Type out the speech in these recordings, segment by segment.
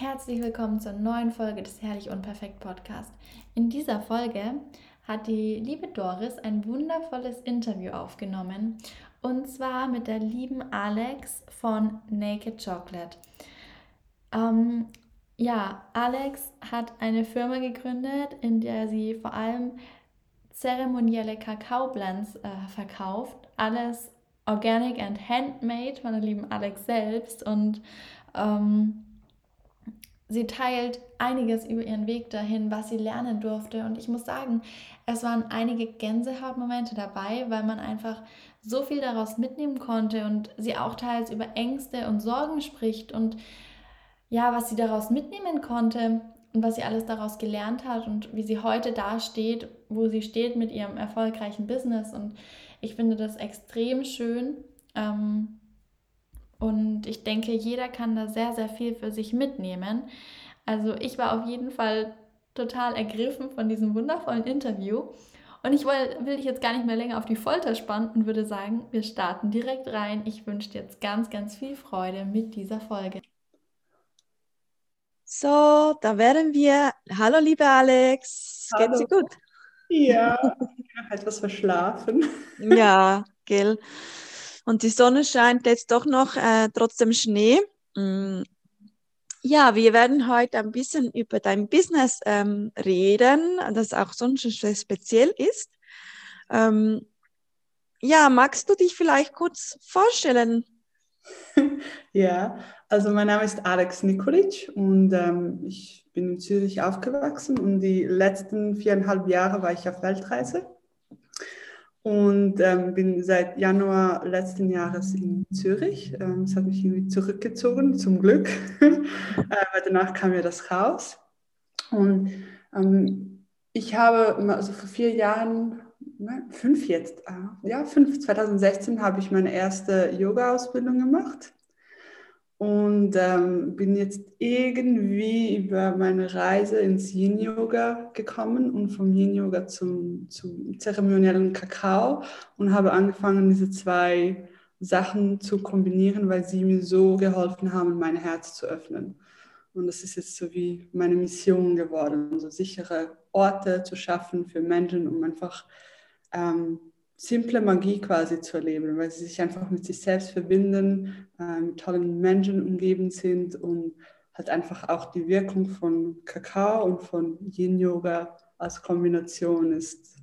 Herzlich willkommen zur neuen Folge des Herrlich Unperfekt Podcast. In dieser Folge hat die liebe Doris ein wundervolles Interview aufgenommen und zwar mit der lieben Alex von Naked Chocolate. Ähm, ja, Alex hat eine Firma gegründet, in der sie vor allem zeremonielle Kakaoblends äh, verkauft. Alles organic and handmade von der lieben Alex selbst und ähm, sie teilt einiges über ihren Weg dahin, was sie lernen durfte. Und ich muss sagen, es waren einige Gänsehautmomente dabei, weil man einfach so viel daraus mitnehmen konnte und sie auch teils über Ängste und Sorgen spricht und ja, was sie daraus mitnehmen konnte und was sie alles daraus gelernt hat und wie sie heute da steht, wo sie steht mit ihrem erfolgreichen Business. Und ich finde das extrem schön. Ähm, und ich denke, jeder kann da sehr, sehr viel für sich mitnehmen. Also ich war auf jeden Fall total ergriffen von diesem wundervollen Interview. Und ich will, will dich jetzt gar nicht mehr länger auf die Folter spannen und würde sagen, wir starten direkt rein. Ich wünsche dir jetzt ganz, ganz viel Freude mit dieser Folge. So, da wären wir. Hallo, liebe Alex. Hallo. Geht's dir gut? Ja, ich habe etwas verschlafen. Ja, gell. Und die Sonne scheint jetzt doch noch, äh, trotzdem Schnee. Mm. Ja, wir werden heute ein bisschen über dein Business ähm, reden, das auch sonst speziell ist. Ähm, ja, magst du dich vielleicht kurz vorstellen? Ja, also mein Name ist Alex Nikolic und ähm, ich bin in Zürich aufgewachsen und die letzten viereinhalb Jahre war ich auf Weltreise und ähm, bin seit Januar letzten Jahres in Zürich. Ähm, es hat mich irgendwie zurückgezogen, zum Glück, weil danach kam ja das raus. Und ähm, ich habe also vor vier Jahren, ne, fünf jetzt, äh, ja, fünf, 2016 habe ich meine erste Yoga-Ausbildung gemacht und ähm, bin jetzt irgendwie über meine Reise ins Yin-Yoga gekommen und vom Yin-Yoga zum, zum zeremoniellen Kakao und habe angefangen, diese zwei Sachen zu kombinieren, weil sie mir so geholfen haben, mein Herz zu öffnen. Und das ist jetzt so wie meine Mission geworden, so sichere Orte zu schaffen für Menschen, um einfach ähm, simple Magie quasi zu erleben, weil sie sich einfach mit sich selbst verbinden, äh, mit tollen Menschen umgeben sind und halt einfach auch die Wirkung von Kakao und von Yin-Yoga als Kombination ist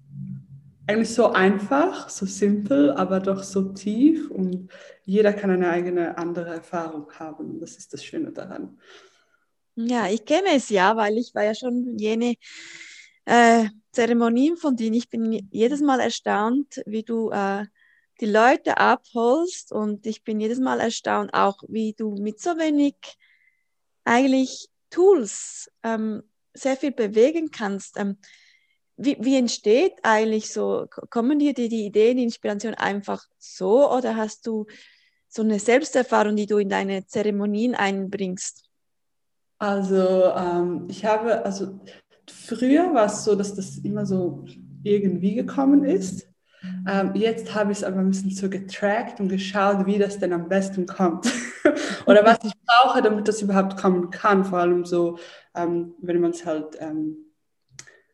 eigentlich so einfach, so simpel, aber doch so tief und jeder kann eine eigene andere Erfahrung haben und das ist das Schöne daran. Ja, ich kenne es ja, weil ich war ja schon jene äh, Zeremonien von denen ich bin jedes Mal erstaunt, wie du äh, die Leute abholst und ich bin jedes Mal erstaunt, auch wie du mit so wenig eigentlich Tools ähm, sehr viel bewegen kannst. Ähm, wie, wie entsteht eigentlich so, kommen dir die, die Ideen, die Inspiration einfach so oder hast du so eine Selbsterfahrung, die du in deine Zeremonien einbringst? Also ähm, ich habe, also früher war es so, dass das immer so irgendwie gekommen ist. Ähm, jetzt habe ich es aber ein bisschen so getrackt und geschaut, wie das denn am besten kommt. Oder was ich brauche, damit das überhaupt kommen kann. Vor allem so, ähm, wenn man es halt ähm,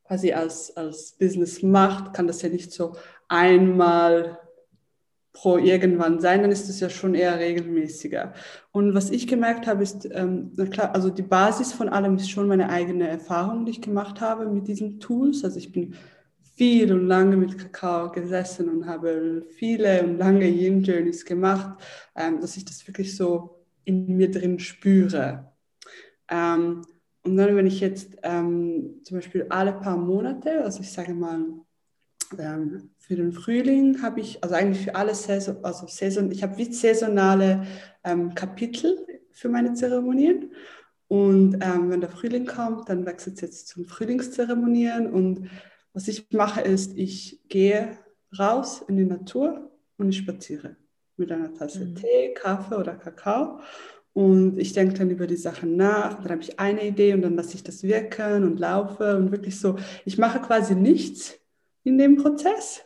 quasi als, als Business macht, kann das ja nicht so einmal pro irgendwann sein, dann ist es ja schon eher regelmäßiger. Und was ich gemerkt habe, ist, ähm, klar, also die Basis von allem ist schon meine eigene Erfahrung, die ich gemacht habe mit diesen Tools. Also ich bin viel und lange mit Kakao gesessen und habe viele und lange Yin Journeys gemacht, ähm, dass ich das wirklich so in mir drin spüre. Ähm, und dann, wenn ich jetzt ähm, zum Beispiel alle paar Monate, also ich sage mal ähm, für den Frühling habe ich, also eigentlich für alle Saison, also Saison, ich habe wie saisonale ähm, Kapitel für meine Zeremonien. Und ähm, wenn der Frühling kommt, dann wechselt es jetzt zum Frühlingszeremonien. Und was ich mache, ist, ich gehe raus in die Natur und ich spaziere mit einer Tasse mhm. Tee, Kaffee oder Kakao. Und ich denke dann über die Sachen nach. Dann habe ich eine Idee und dann lasse ich das wirken und laufe und wirklich so. Ich mache quasi nichts in dem Prozess,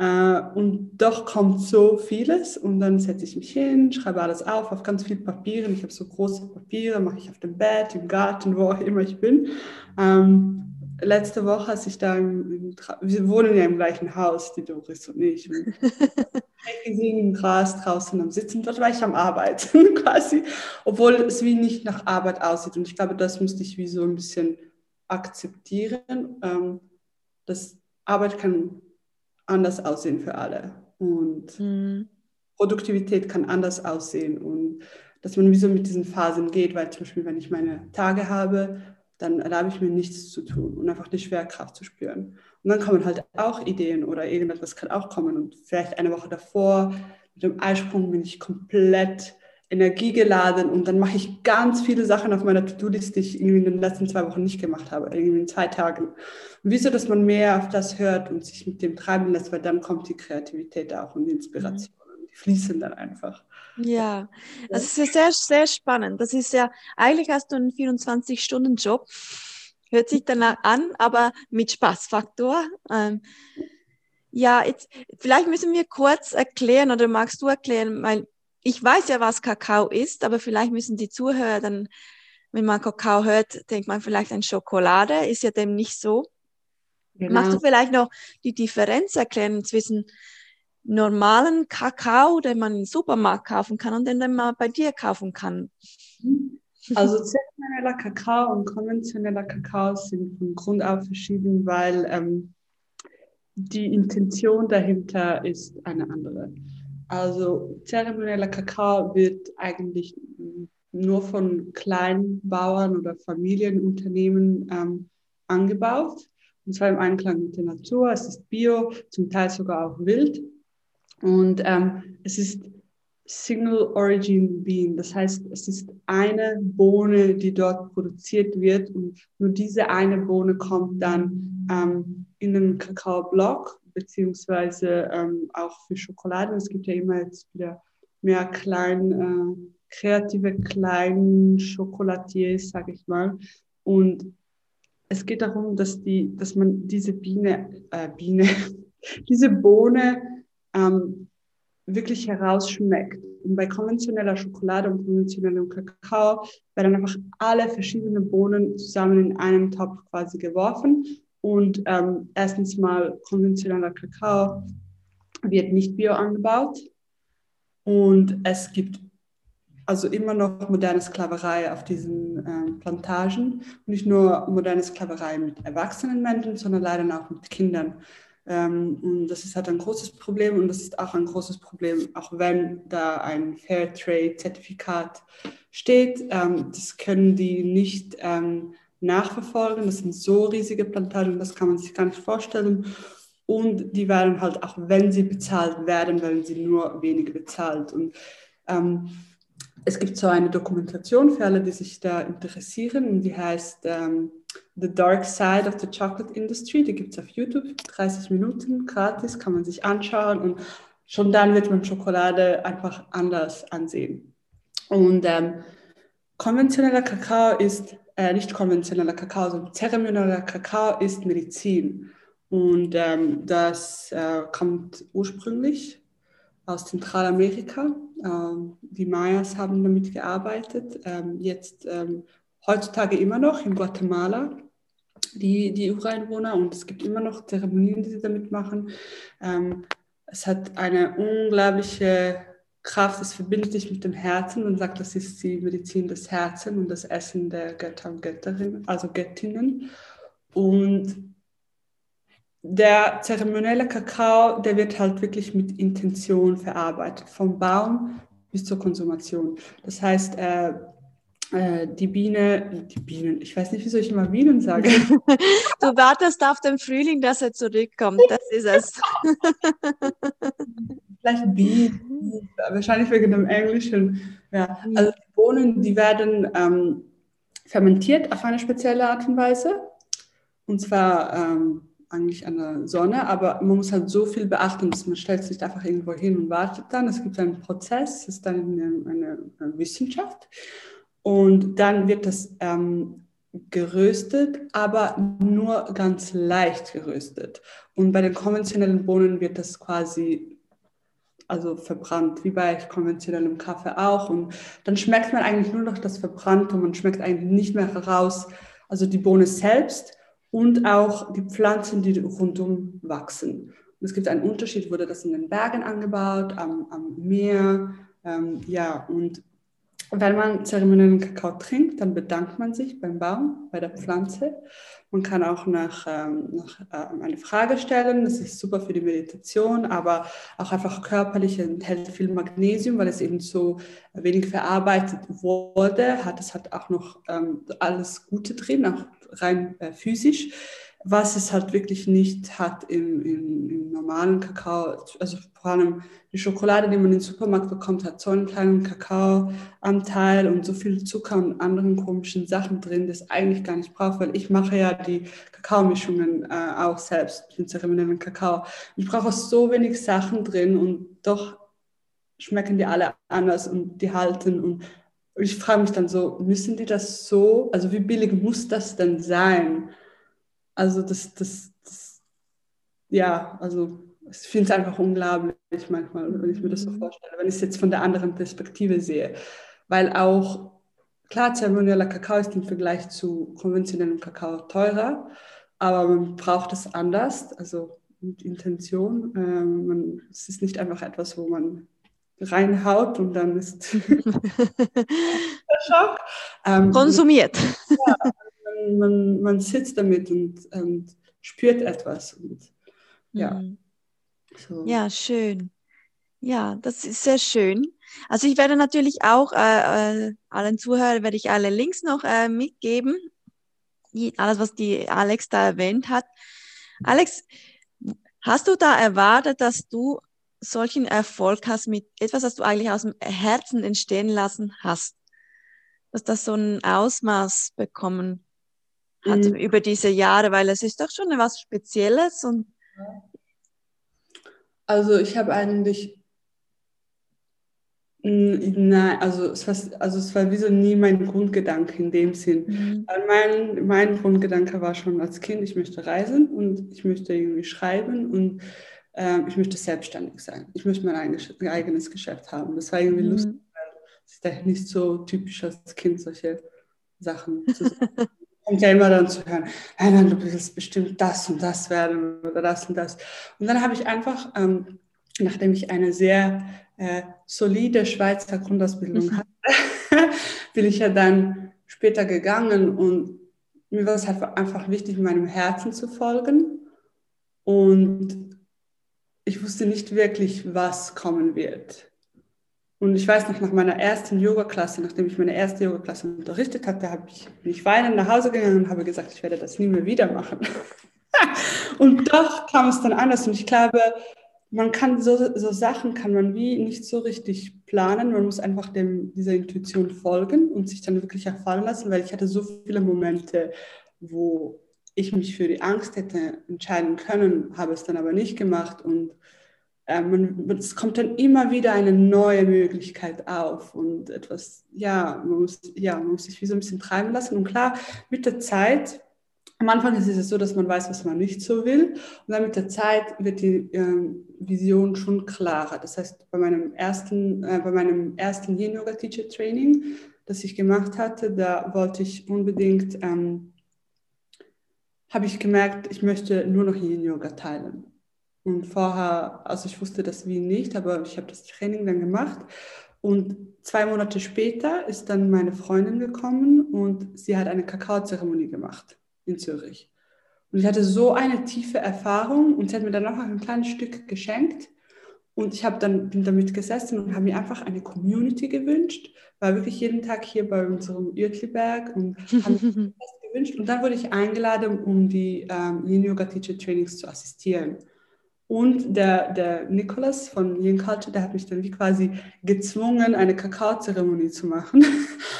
Äh, und doch kommt so vieles und dann setze ich mich hin, schreibe alles auf, auf ganz viel Papieren. Ich habe so große Papiere, mache ich auf dem Bett, im Garten, wo auch immer ich bin. Ähm, letzte Woche, als ich da im, wir wohnen ja im gleichen Haus, die Doris und ich. gesehen im Gras draußen am Sitzen, dort war ich am Arbeiten quasi, obwohl es wie nicht nach Arbeit aussieht. Und ich glaube, das musste ich wie so ein bisschen akzeptieren, ähm, dass Arbeit kann anders aussehen für alle und mhm. Produktivität kann anders aussehen und dass man wie so mit diesen Phasen geht, weil zum Beispiel, wenn ich meine Tage habe, dann erlaube ich mir nichts zu tun und einfach die Schwerkraft zu spüren. Und dann kommen halt auch Ideen oder irgendetwas kann auch kommen. Und vielleicht eine Woche davor mit dem Eisprung bin ich komplett energiegeladen und dann mache ich ganz viele Sachen auf meiner To-Do-Liste, die ich irgendwie in den letzten zwei Wochen nicht gemacht habe, irgendwie in zwei Tagen. Und wieso, dass man mehr auf das hört und sich mit dem treiben lässt, weil dann kommt die Kreativität auch und die Inspiration. Mhm. Die fließen dann einfach. Ja, es ist sehr, sehr spannend. Das ist ja, eigentlich hast du einen 24-Stunden-Job, hört sich danach an, aber mit Spaßfaktor. Ähm, ja, jetzt, vielleicht müssen wir kurz erklären oder magst du erklären, weil ich weiß ja, was Kakao ist, aber vielleicht müssen die Zuhörer dann, wenn man Kakao hört, denkt man vielleicht an Schokolade, ist ja dem nicht so. Genau. Magst du vielleicht noch die Differenz erklären zwischen normalen Kakao, den man im Supermarkt kaufen kann und den, den man bei dir kaufen kann? Also zeremoniella Kakao und konventioneller Kakao sind von Grund auf verschieden, weil ähm, die Intention dahinter ist eine andere. Also zeremonieller Kakao wird eigentlich nur von kleinen Bauern oder Familienunternehmen ähm, angebaut. Und zwar im Einklang mit der Natur. Es ist bio, zum Teil sogar auch wild. Und ähm, es ist Single Origin Bean. Das heißt, es ist eine Bohne, die dort produziert wird und nur diese eine Bohne kommt dann ähm, in den Kakaoblock beziehungsweise ähm, auch für Schokolade. Es gibt ja immer jetzt wieder mehr klein, äh, kreative kleinen Schokolatiers, sage ich mal. Und es geht darum, dass, die, dass man diese Biene, äh, Biene, diese Bohne ähm, wirklich herausschmeckt. Und bei konventioneller Schokolade und konventionellem Kakao werden einfach alle verschiedenen Bohnen zusammen in einen Topf quasi geworfen. Und ähm, erstens mal konventioneller Kakao wird nicht bio angebaut. Und es gibt also immer noch moderne Sklaverei auf diesen ähm, Plantagen. Nicht nur moderne Sklaverei mit erwachsenen Menschen, sondern leider auch mit Kindern. Ähm, und das ist halt ein großes Problem und das ist auch ein großes Problem, auch wenn da ein Fairtrade-Zertifikat steht. Ähm, das können die nicht ähm, nachverfolgen. Das sind so riesige Plantagen, das kann man sich gar nicht vorstellen. Und die werden halt, auch wenn sie bezahlt werden, werden sie nur wenige bezahlt. Und ähm, es gibt so eine Dokumentation für alle, die sich da interessieren, die heißt ähm, The Dark Side of the Chocolate Industry. Die gibt es auf YouTube, 30 Minuten gratis, kann man sich anschauen und schon dann wird man Schokolade einfach anders ansehen. Und ähm, konventioneller Kakao ist äh, nicht konventioneller Kakao, sondern zeremonieller Kakao ist Medizin. Und ähm, das äh, kommt ursprünglich aus Zentralamerika. Ähm, die Mayas haben damit gearbeitet. Ähm, jetzt ähm, heutzutage immer noch in Guatemala die, die Ureinwohner und es gibt immer noch Zeremonien, die sie damit machen. Ähm, es hat eine unglaubliche Kraft, es verbindet sich mit dem Herzen und sagt, das ist die Medizin des Herzens und das Essen der Götter und Götterinnen, also Göttinnen. Und der zeremonielle Kakao, der wird halt wirklich mit Intention verarbeitet, vom Baum bis zur Konsumation. Das heißt, äh, die Biene, die Bienen, ich weiß nicht, wieso ich immer Bienen sage. du wartest auf den Frühling, dass er zurückkommt, das ist es. Vielleicht Bienen, wahrscheinlich wegen dem Englischen. Ja, also die Bohnen, die werden ähm, fermentiert auf eine spezielle Art und Weise. Und zwar ähm, eigentlich an der Sonne, aber man muss halt so viel beachten, dass man stellt sich einfach irgendwo hin und wartet dann. Es gibt einen Prozess, es ist dann eine, eine, eine Wissenschaft. Und dann wird das ähm, geröstet, aber nur ganz leicht geröstet. Und bei den konventionellen Bohnen wird das quasi also verbrannt, wie bei konventionellem Kaffee auch. Und dann schmeckt man eigentlich nur noch das Verbrannte und man schmeckt eigentlich nicht mehr heraus, also die Bohne selbst und auch die Pflanzen, die rundum wachsen. Und es gibt einen Unterschied, wurde das in den Bergen angebaut, am, am Meer, ähm, ja, und wenn man zeremoniellen Kakao trinkt, dann bedankt man sich beim Baum, bei der Pflanze. Man kann auch nach, ähm, nach äh, eine Frage stellen. Das ist super für die Meditation, aber auch einfach körperlich enthält viel Magnesium, weil es eben so wenig verarbeitet wurde. Hat es hat auch noch ähm, alles Gute drin, auch rein äh, physisch was es halt wirklich nicht hat im, im, im, normalen Kakao. Also vor allem die Schokolade, die man im Supermarkt bekommt, hat so einen kleinen Kakaoanteil und so viel Zucker und anderen komischen Sachen drin, das eigentlich gar nicht braucht, weil ich mache ja die Kakaomischungen äh, auch selbst, den zeremoniellen Kakao. Ich brauche so wenig Sachen drin und doch schmecken die alle anders und die halten und ich frage mich dann so, müssen die das so, also wie billig muss das denn sein? Also das, das, das ja, also ich finde es einfach unglaublich manchmal, wenn ich mir das so mhm. vorstelle, wenn ich es jetzt von der anderen Perspektive sehe. Weil auch, klar, zeremonieller Kakao ist im Vergleich zu konventionellem Kakao teurer, aber man braucht es anders, also mit Intention. Ähm, man, es ist nicht einfach etwas, wo man reinhaut und dann ist der Schock. Ähm, Konsumiert. Ja, man, man sitzt damit und, und spürt etwas. Und, ja. Mhm. So. ja, schön. Ja, das ist sehr schön. Also ich werde natürlich auch äh, äh, allen Zuhörern werde ich alle Links noch äh, mitgeben. Alles, was die Alex da erwähnt hat. Alex, hast du da erwartet, dass du solchen Erfolg hast mit etwas, was du eigentlich aus dem Herzen entstehen lassen hast? Dass das so ein Ausmaß bekommen hat mhm. über diese Jahre, weil es ist doch schon etwas Spezielles und also ich habe eigentlich Nein, also es, war, also es war wie so nie mein Grundgedanke in dem Sinn. Mhm. Mein, mein Grundgedanke war schon als Kind, ich möchte reisen und ich möchte irgendwie schreiben und äh, ich möchte selbstständig sein. Ich möchte mein eigenes Geschäft haben. Das war irgendwie mhm. lustig, weil es ist nicht so typisch als Kind, solche Sachen zu sagen. kommt ja immer dann zu hören, nein, du willst bestimmt das und das werden oder das und das. Und dann habe ich einfach, ähm, nachdem ich eine sehr äh, solide Schweizer Grundausbildung mhm. hatte, bin ich ja dann später gegangen und mir war es halt einfach wichtig, meinem Herzen zu folgen. Und ich wusste nicht wirklich, was kommen wird. Und ich weiß noch, nach meiner ersten Yoga-Klasse, nachdem ich meine erste Yoga-Klasse unterrichtet hatte, habe ich, bin ich weinend nach Hause gegangen und habe gesagt, ich werde das nie mehr wieder machen. und doch kam es dann anders. Und ich glaube, man kann so, so Sachen kann man wie nicht so richtig planen. Man muss einfach dem, dieser Intuition folgen und sich dann wirklich erfahren lassen, weil ich hatte so viele Momente, wo ich mich für die Angst hätte entscheiden können, habe es dann aber nicht gemacht und man, es kommt dann immer wieder eine neue Möglichkeit auf und etwas, ja man, muss, ja, man muss sich wie so ein bisschen treiben lassen. Und klar, mit der Zeit, am Anfang ist es so, dass man weiß, was man nicht so will. Und dann mit der Zeit wird die ähm, Vision schon klarer. Das heißt, bei meinem ersten, äh, bei meinem ersten Yin Yoga Teacher Training, das ich gemacht hatte, da wollte ich unbedingt, ähm, habe ich gemerkt, ich möchte nur noch Yin Yoga teilen. Und vorher, also ich wusste das wie nicht, aber ich habe das Training dann gemacht. Und zwei Monate später ist dann meine Freundin gekommen und sie hat eine Kakaozeremonie gemacht in Zürich. Und ich hatte so eine tiefe Erfahrung und sie hat mir dann noch ein kleines Stück geschenkt. Und ich habe dann bin damit gesessen und habe mir einfach eine Community gewünscht. War wirklich jeden Tag hier bei unserem Uetliberg und habe mir das gewünscht. Und dann wurde ich eingeladen, um die ähm, Yin Yoga Teacher Trainings zu assistieren. Und der, der Nicholas von Yin Culture, der hat mich dann wie quasi gezwungen, eine Kakaozeremonie zu machen.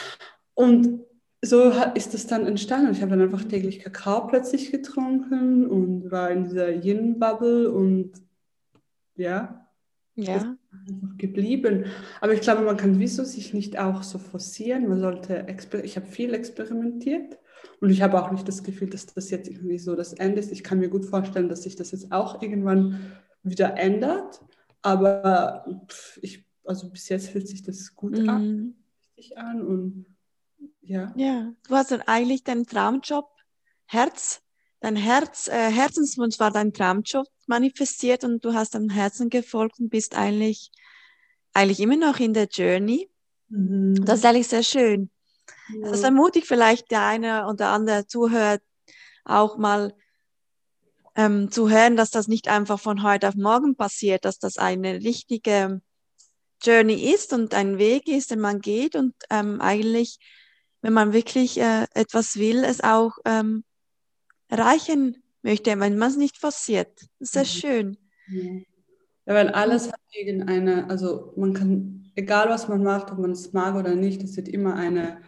Und so ist das dann entstanden. Ich habe dann einfach täglich Kakao plötzlich getrunken und war in dieser Yin-Bubble und ja, ja. einfach geblieben. Aber ich glaube, man kann wieso sich nicht auch so forcieren. Man sollte, ich habe viel experimentiert Und ich habe auch nicht das Gefühl, dass das jetzt irgendwie so das Ende ist. Ich kann mir gut vorstellen, dass sich das jetzt auch irgendwann wieder ändert. Aber ich, also bis jetzt fühlt sich das gut mhm. an, an und ja. Ja, du hast dann eigentlich deinen Traumjob, Herz, dein Herz, äh, Herzenswunsch war dein Traumjob manifestiert und du hast deinem Herzen gefolgt und bist eigentlich, eigentlich immer noch in der Journey. Mhm. Das ist eigentlich sehr schön. Ja. Das ermutigt vielleicht der eine oder andere Zuhört auch mal ähm, zu hören, dass das nicht einfach von heute auf morgen passiert, dass das eine richtige Journey ist und ein Weg ist, den man geht und ähm, eigentlich, wenn man wirklich äh, etwas will, es auch ähm, erreichen möchte, wenn man es nicht forciert. Das ist sehr mhm. schön. Ja, weil alles hat irgendeine, also man kann, egal was man macht, ob man es mag oder nicht, es wird immer eine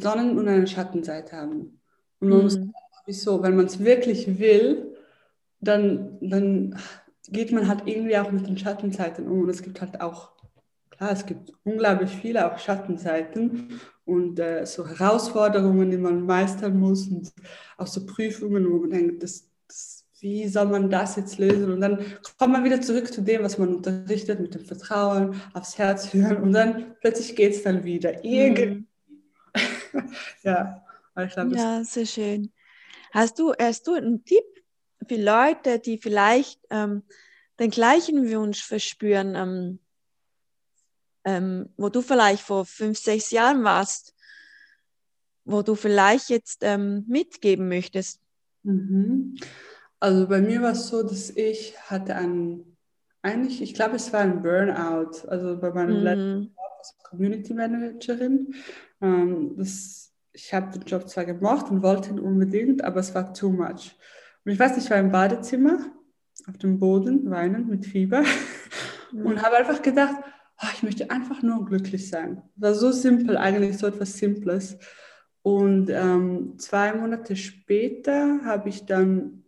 Sonnen- und eine Schattenseite haben. Und man mhm. muss, wieso, wenn man es wirklich will, dann, dann geht man halt irgendwie auch mit den Schattenseiten um. Und es gibt halt auch, klar, es gibt unglaublich viele auch Schattenseiten und äh, so Herausforderungen, die man meistern muss und auch so Prüfungen, wo man denkt, das, das, wie soll man das jetzt lösen? Und dann kommt man wieder zurück zu dem, was man unterrichtet, mit dem Vertrauen, aufs Herz hören und dann plötzlich geht es dann wieder. Irgendwie. Ja, ich glaube, ja, sehr schön. Hast du, hast du einen Tipp für Leute, die vielleicht ähm, den gleichen Wunsch verspüren, ähm, ähm, wo du vielleicht vor fünf, sechs Jahren warst, wo du vielleicht jetzt ähm, mitgeben möchtest? Mhm. Also bei mir war es so, dass ich hatte einen, eigentlich, ich glaube, es war ein Burnout, also bei meinem mhm. letzten Job als Community Managerin. Ähm, das, ich habe den Job zwar gemacht und wollte ihn unbedingt, aber es war too much. Und ich weiß nicht, ich war im Badezimmer auf dem Boden, weinend mit Fieber mhm. und habe einfach gedacht, oh, ich möchte einfach nur glücklich sein. War so simpel, eigentlich so etwas Simples. Und ähm, zwei Monate später habe ich dann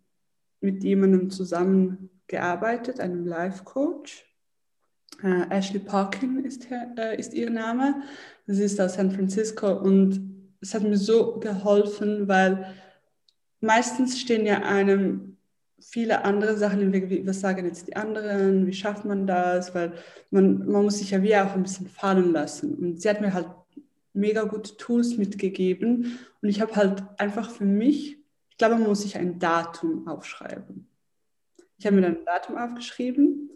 mit jemandem zusammengearbeitet, einem Life-Coach. Äh, Ashley Parkin ist, äh, ist ihr Name. Sie ist aus San Francisco und es hat mir so geholfen, weil meistens stehen ja einem viele andere Sachen im Weg, wie, was sagen jetzt die anderen, wie schafft man das, weil man, man muss sich ja wie auch ein bisschen fallen lassen. Und sie hat mir halt mega gute Tools mitgegeben und ich habe halt einfach für mich, ich glaube, man muss sich ein Datum aufschreiben. Ich habe mir dann ein Datum aufgeschrieben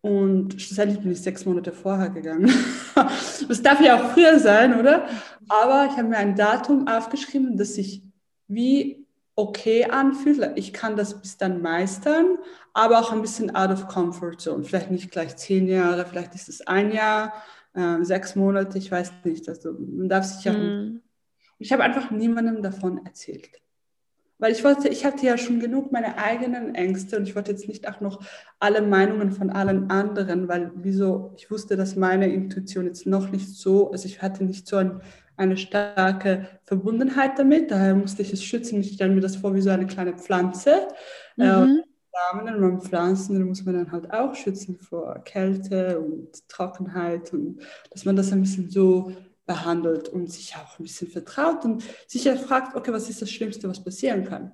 und schlussendlich bin ich sechs Monate vorher gegangen. das darf ja auch früher sein, oder? Aber ich habe mir ein Datum aufgeschrieben, das sich wie okay anfühlt. Ich kann das bis dann meistern, aber auch ein bisschen out of comfort zone. Vielleicht nicht gleich zehn Jahre, vielleicht ist es ein Jahr, äh, sechs Monate, ich weiß nicht. Also man darf sich ja. Mm. Ich habe einfach niemandem davon erzählt. Weil ich wollte, ich hatte ja schon genug meine eigenen Ängste und ich wollte jetzt nicht auch noch alle Meinungen von allen anderen, weil wieso, ich wusste, dass meine Intuition jetzt noch nicht so, also ich hatte nicht so ein eine starke Verbundenheit damit. Daher musste ich es schützen. Ich stelle mir das vor wie so eine kleine Pflanze. Äh, mhm. Samen und beim Pflanzen muss man dann halt auch schützen vor Kälte und Trockenheit und dass man das ein bisschen so behandelt und sich auch ein bisschen vertraut und sich ja fragt, okay, was ist das Schlimmste, was passieren kann?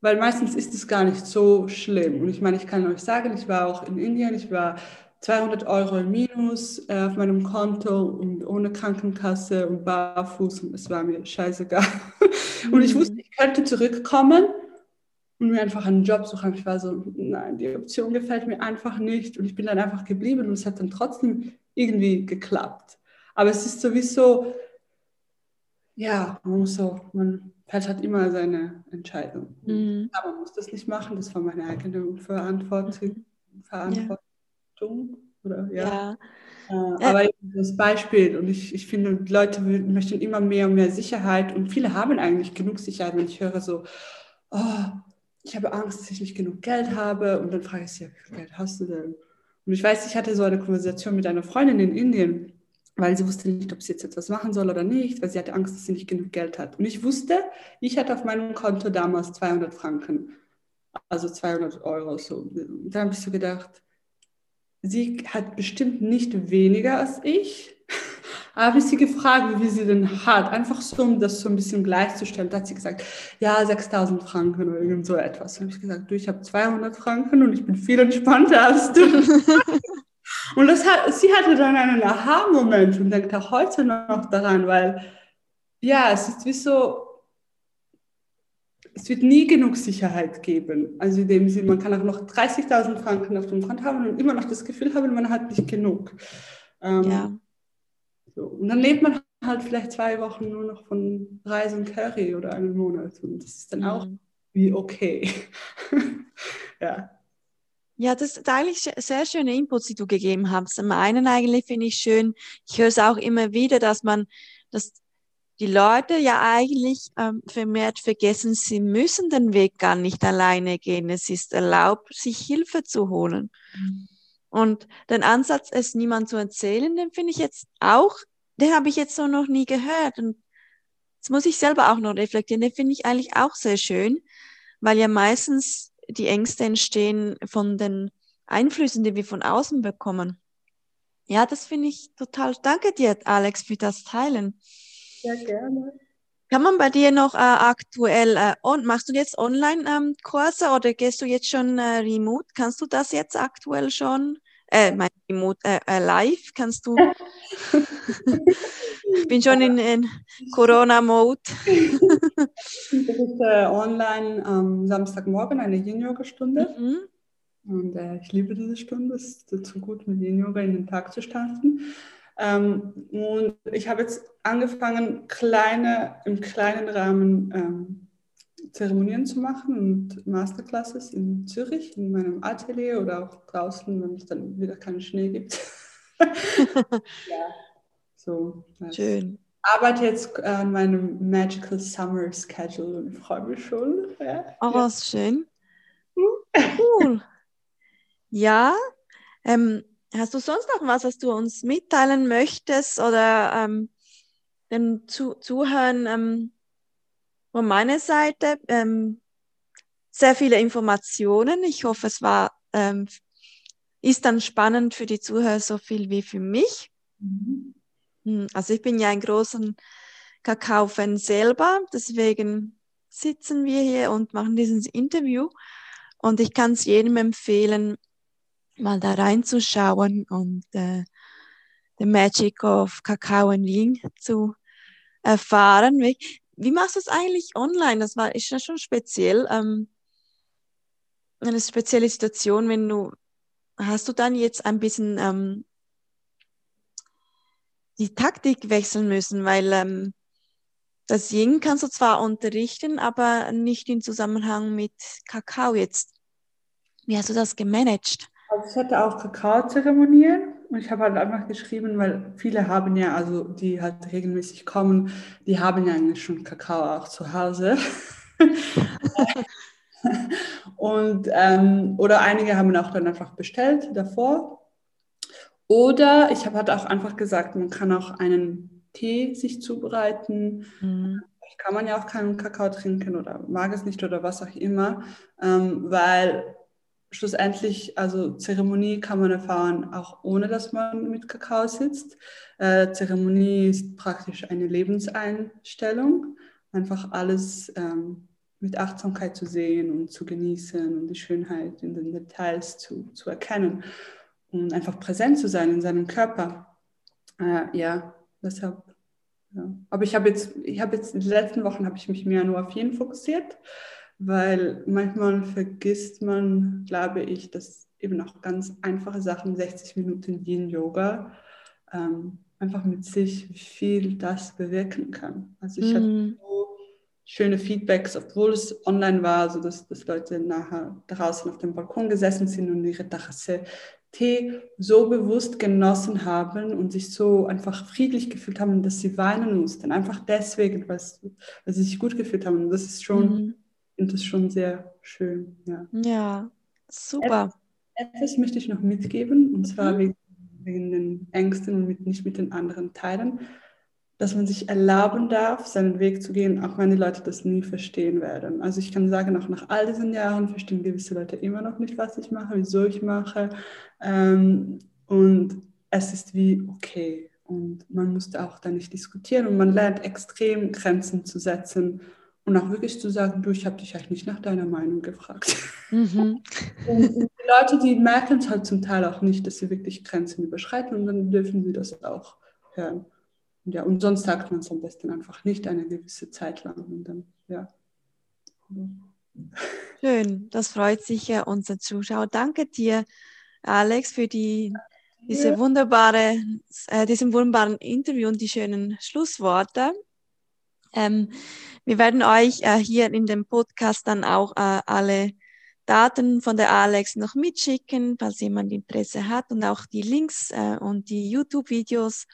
Weil meistens ist es gar nicht so schlimm. Und ich meine, ich kann euch sagen, ich war auch in Indien, ich war 200 Euro im Minus äh, auf meinem Konto und ohne Krankenkasse und barfuß und es war mir scheißegal. und ich wusste, ich könnte zurückkommen und mir einfach einen Job suchen. Ich war so, nein, die Option gefällt mir einfach nicht und ich bin dann einfach geblieben und es hat dann trotzdem irgendwie geklappt. Aber es ist sowieso, ja, man muss so, man fällt halt immer seine Entscheidung. Mhm. Aber man muss das nicht machen, das war meine eigene Verantwortung. Verantwortung. Ja. Oder, ja. ja. Äh, aber das Beispiel und ich, ich finde, Leute möchten immer mehr und mehr Sicherheit und viele haben eigentlich genug Sicherheit, wenn ich höre so, oh, ich habe Angst, dass ich nicht genug Geld habe und dann frage ich sie, wie viel Geld hast du denn? Und ich weiß, ich hatte so eine Konversation mit einer Freundin in Indien, weil sie wusste nicht, ob sie jetzt etwas machen soll oder nicht, weil sie hatte Angst, dass sie nicht genug Geld hat. Und ich wusste, ich hatte auf meinem Konto damals 200 Franken, also 200 Euro. So. Da habe ich so gedacht, sie hat bestimmt nicht weniger als ich, habe ich sie gefragt, wie sie denn hat, einfach so, um das so ein bisschen gleichzustellen. Da hat sie gesagt, ja, 6000 Franken oder irgend so etwas. Da habe ich gesagt, du, ich habe 200 Franken und ich bin viel entspannter als du. und das hat, sie hatte dann einen Aha-Moment und denkt auch heute noch daran, weil ja, es ist wie so, es wird nie genug Sicherheit geben. Also in dem Sinne, man kann auch noch 30.000 Franken auf dem Konto haben und immer noch das Gefühl haben, man hat nicht genug. Ähm, ja. So. Und dann lebt man halt vielleicht zwei Wochen nur noch von Reis und Curry oder einen Monat. Und das ist dann mhm. auch wie okay. ja. Ja, das sind eigentlich sehr schöne Inputs, die du gegeben hast. Zum einen eigentlich finde ich schön, ich höre es auch immer wieder, dass man, dass die Leute ja eigentlich ähm, vermehrt vergessen, sie müssen den Weg gar nicht alleine gehen. Es ist erlaubt, sich Hilfe zu holen. Mhm. Und den Ansatz, es niemand zu erzählen, den finde ich jetzt auch, den habe ich jetzt so noch nie gehört. Und das muss ich selber auch noch reflektieren. Den finde ich eigentlich auch sehr schön, weil ja meistens die Ängste entstehen von den Einflüssen, die wir von außen bekommen. Ja, das finde ich total. Danke dir, Alex, für das Teilen. Sehr gerne. Kann man bei dir noch äh, aktuell, äh, on, machst du jetzt Online-Kurse ähm, oder gehst du jetzt schon äh, remote? Kannst du das jetzt aktuell schon? Äh, mein remote, äh, äh, live kannst du? ich bin schon in, in Corona-Mode. ist äh, online am Samstagmorgen eine Yin-Yoga-Stunde. Mhm. Und äh, ich liebe diese Stunde. Es ist so gut, mit Yin-Yoga in den Tag zu starten. Ähm, und ich habe jetzt angefangen, kleine, im kleinen Rahmen ähm, Zeremonien zu machen und Masterclasses in Zürich, in meinem Atelier oder auch draußen, wenn es dann wieder keinen Schnee gibt. ja, so. Schön. Ich arbeite jetzt an meinem Magical Summer Schedule und freue mich schon. Ja. Oh, was schön. Cool. ja, ähm, Hast du sonst noch was, was du uns mitteilen möchtest oder ähm, dem Zu Zuhören ähm, von meiner Seite? Ähm, sehr viele Informationen. Ich hoffe, es war, ähm, ist dann spannend für die Zuhörer so viel wie für mich. Mhm. Hm, also ich bin ja ein großer Kakao-Fan selber, deswegen sitzen wir hier und machen dieses Interview. Und ich kann es jedem empfehlen, mal da reinzuschauen und äh, the Magic of Kakao in Wien zu erfahren. Wie, machst du es eigentlich online? Das war ist ja schon speziell. Ähm, eine spezielle Situation, wenn du hast du dann jetzt ein bisschen ähm, die Taktik wechseln müssen, weil ähm, das Yin kannst du zwar unterrichten, aber nicht in Zusammenhang mit Kakao jetzt. Wie hast du das gemanagt? Also ich hatte auch Kakao-Zeremonien und ich habe halt einfach geschrieben, weil viele haben ja, also die halt regelmäßig kommen, die haben ja eigentlich schon Kakao auch zu Hause. und ähm, oder einige haben auch dann einfach bestellt davor. Oder ich habe halt auch einfach gesagt, man kann auch einen Tee sich zubereiten. Mhm. Kann man ja auch keinen Kakao trinken oder mag es nicht oder was auch immer, ähm, weil schlussendlich, also Zeremonie kann man erfahren, auch ohne dass man mit Kakao sitzt. Äh, Zeremonie ist praktisch eine Lebenseinstellung, einfach alles ähm, mit Achtsamkeit zu sehen und zu genießen und die Schönheit in den Details zu, zu erkennen und einfach präsent zu sein in seinem Körper. Äh, ja, deshalb. Ja. Aber ich habe jetzt, ich habe jetzt in den letzten Wochen habe ich mich mehr nur auf jeden fokussiert weil manchmal vergisst man, glaube ich, dass eben auch ganz einfache Sachen, 60 Minuten Yin-Yoga, ähm, einfach mit sich, wie viel das bewirken kann. Also ich mm. hatte mhm. so schöne Feedbacks, obwohl es online war, so dass, dass Leute nachher draußen auf dem Balkon gesessen sind und ihre Tasse Tee so bewusst genossen haben und sich so einfach friedlich gefühlt haben, dass sie weinen mussten. Einfach deswegen, weil, sie sich gut gefühlt haben. Und das ist schon... Mm finde das schon sehr schön. Ja, ja super. Etwas möchte ich noch mitgeben, und zwar mhm. wegen, wegen, den Ängsten und mit, nicht mit den anderen teilen, dass man sich erlauben darf, seinen Weg zu gehen, auch wenn die Leute das nie verstehen werden. Also ich kann sagen, auch nach all diesen Jahren verstehen gewisse Leute immer noch nicht, was ich mache, wieso ich mache. Ähm, und es ist wie okay. Und man musste auch da nicht diskutieren und man lernt extrem Grenzen zu setzen und auch wirklich zu sagen, du, ich habe dich eigentlich nicht nach deiner Meinung gefragt. Mhm. Und die Leute, die merken es halt zum Teil auch nicht, dass sie wirklich Grenzen überschreiten und dann dürfen sie das auch hören. Und ja, und sonst sagt man es am besten einfach nicht eine gewisse Zeit lang und dann, ja. Schön, das freut sicher unser Zuschauer. Danke dir, Alex, für die, diese wunderbare, äh, diesen wunderbaren Interview und die schönen Schlussworte. Ähm, wir werden euch äh, hier in dem Podcast dann auch äh, alle Daten von der Alex noch mitschicken, falls jemand Interesse hat und auch die Links äh, und die YouTube-Videos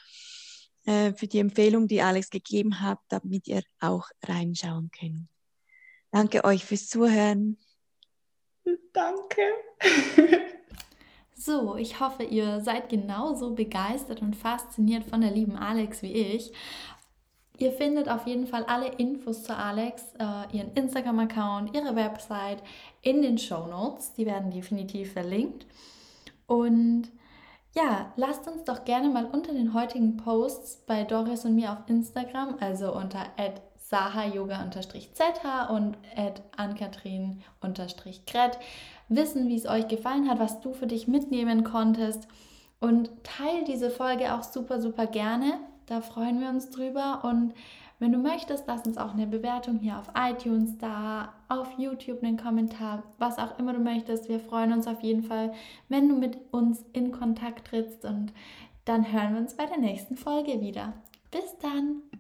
äh, für die Empfehlung, die Alex gegeben hat, damit ihr auch reinschauen könnt. Danke euch fürs Zuhören. Danke. So, ich hoffe, ihr seid genauso begeistert und fasziniert von der lieben Alex wie ich. Ihr findet auf jeden Fall alle Infos zu Alex, äh, ihren Instagram-Account, ihre Website in den Show Notes. Die werden definitiv verlinkt. Und ja, lasst uns doch gerne mal unter den heutigen Posts bei Doris und mir auf Instagram, also unter sahayoga-zh und ankatrin-gret, wissen, wie es euch gefallen hat, was du für dich mitnehmen konntest. Und teil diese Folge auch super, super gerne. Da freuen wir uns drüber. Und wenn du möchtest, lass uns auch eine Bewertung hier auf iTunes da, auf YouTube einen Kommentar, was auch immer du möchtest. Wir freuen uns auf jeden Fall, wenn du mit uns in Kontakt trittst. Und dann hören wir uns bei der nächsten Folge wieder. Bis dann!